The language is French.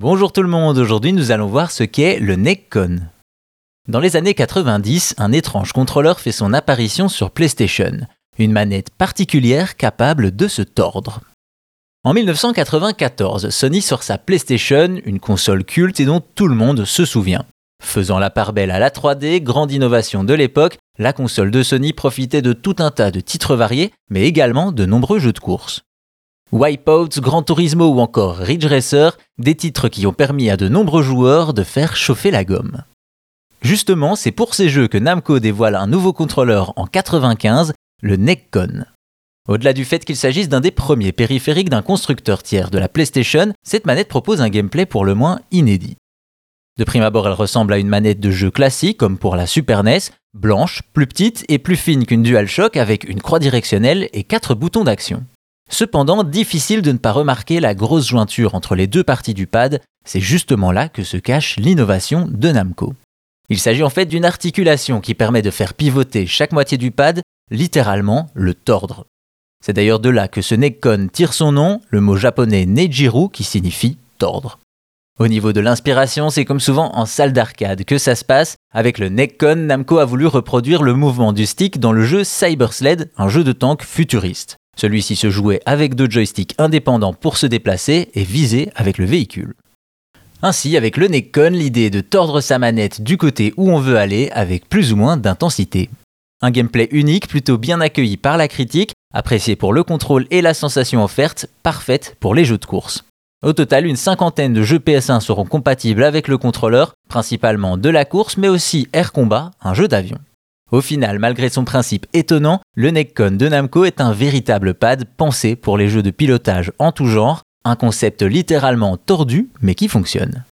Bonjour tout le monde, aujourd'hui nous allons voir ce qu'est le Neckcon. Dans les années 90, un étrange contrôleur fait son apparition sur PlayStation, une manette particulière capable de se tordre. En 1994, Sony sort sa PlayStation, une console culte et dont tout le monde se souvient. Faisant la part belle à la 3D, grande innovation de l'époque, la console de Sony profitait de tout un tas de titres variés, mais également de nombreux jeux de course. Wipeout, Gran Turismo ou encore Ridge Racer, des titres qui ont permis à de nombreux joueurs de faire chauffer la gomme. Justement, c'est pour ces jeux que Namco dévoile un nouveau contrôleur en 95, le Neckcon. Au-delà du fait qu'il s'agisse d'un des premiers périphériques d'un constructeur tiers de la PlayStation, cette manette propose un gameplay pour le moins inédit. De prime abord, elle ressemble à une manette de jeu classique comme pour la Super NES, blanche, plus petite et plus fine qu'une DualShock avec une croix directionnelle et quatre boutons d'action. Cependant, difficile de ne pas remarquer la grosse jointure entre les deux parties du pad, c'est justement là que se cache l'innovation de Namco. Il s'agit en fait d'une articulation qui permet de faire pivoter chaque moitié du pad, littéralement le tordre. C'est d'ailleurs de là que ce Nekkon tire son nom, le mot japonais Nejiru qui signifie tordre. Au niveau de l'inspiration, c'est comme souvent en salle d'arcade que ça se passe. Avec le Nekkon, Namco a voulu reproduire le mouvement du stick dans le jeu Cyber Sled, un jeu de tank futuriste. Celui-ci se jouait avec deux joysticks indépendants pour se déplacer et viser avec le véhicule. Ainsi, avec le Neckcon, l'idée est de tordre sa manette du côté où on veut aller avec plus ou moins d'intensité. Un gameplay unique, plutôt bien accueilli par la critique, apprécié pour le contrôle et la sensation offerte, parfaite pour les jeux de course. Au total, une cinquantaine de jeux PS1 seront compatibles avec le contrôleur, principalement de la course, mais aussi Air Combat, un jeu d'avion. Au final, malgré son principe étonnant, le Neckcon de Namco est un véritable pad pensé pour les jeux de pilotage en tout genre, un concept littéralement tordu mais qui fonctionne.